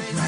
right.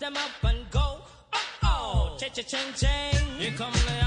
Them up and go. Oh oh, cha cha ching ching. Here come the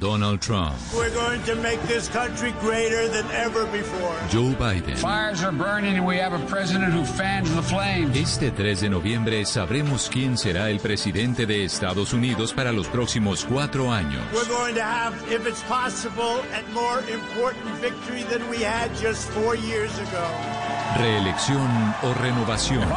Donald Trump, We're going to make this country greater than ever before. Joe Biden. Fires are burning and we have a president who fans the flames. Este 3 de noviembre sabremos quién será el presidente de Estados Unidos para los próximos cuatro años. We're going to have, if it's possible, a more important victory than we had just four years ago. Reelección o renovación.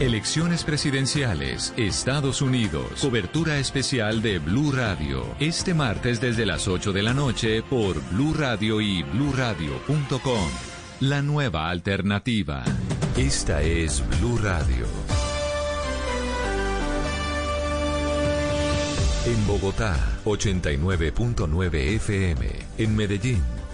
Elecciones presidenciales, Estados Unidos. Cobertura especial de Blue Radio. Este martes desde las 8 de la noche por Blue Radio y bluradio.com. La nueva alternativa. Esta es Blue Radio. En Bogotá, 89.9 FM. En Medellín,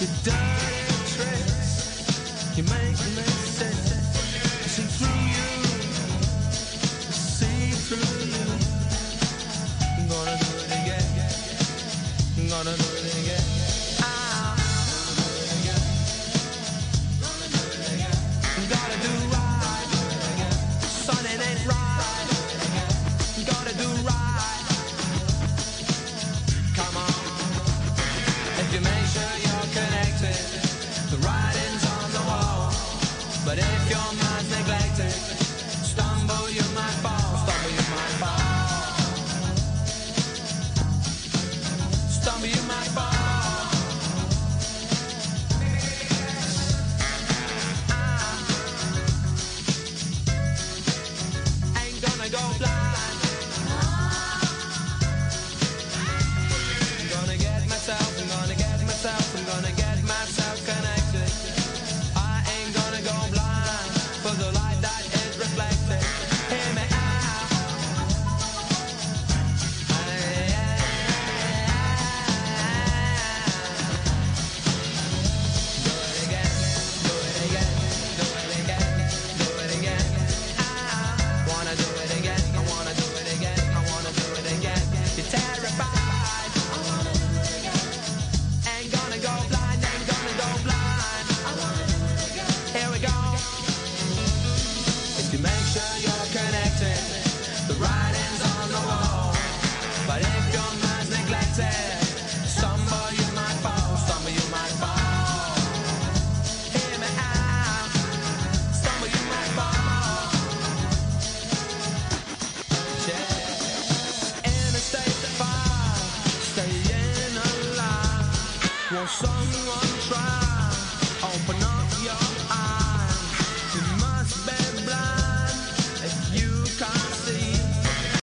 It does.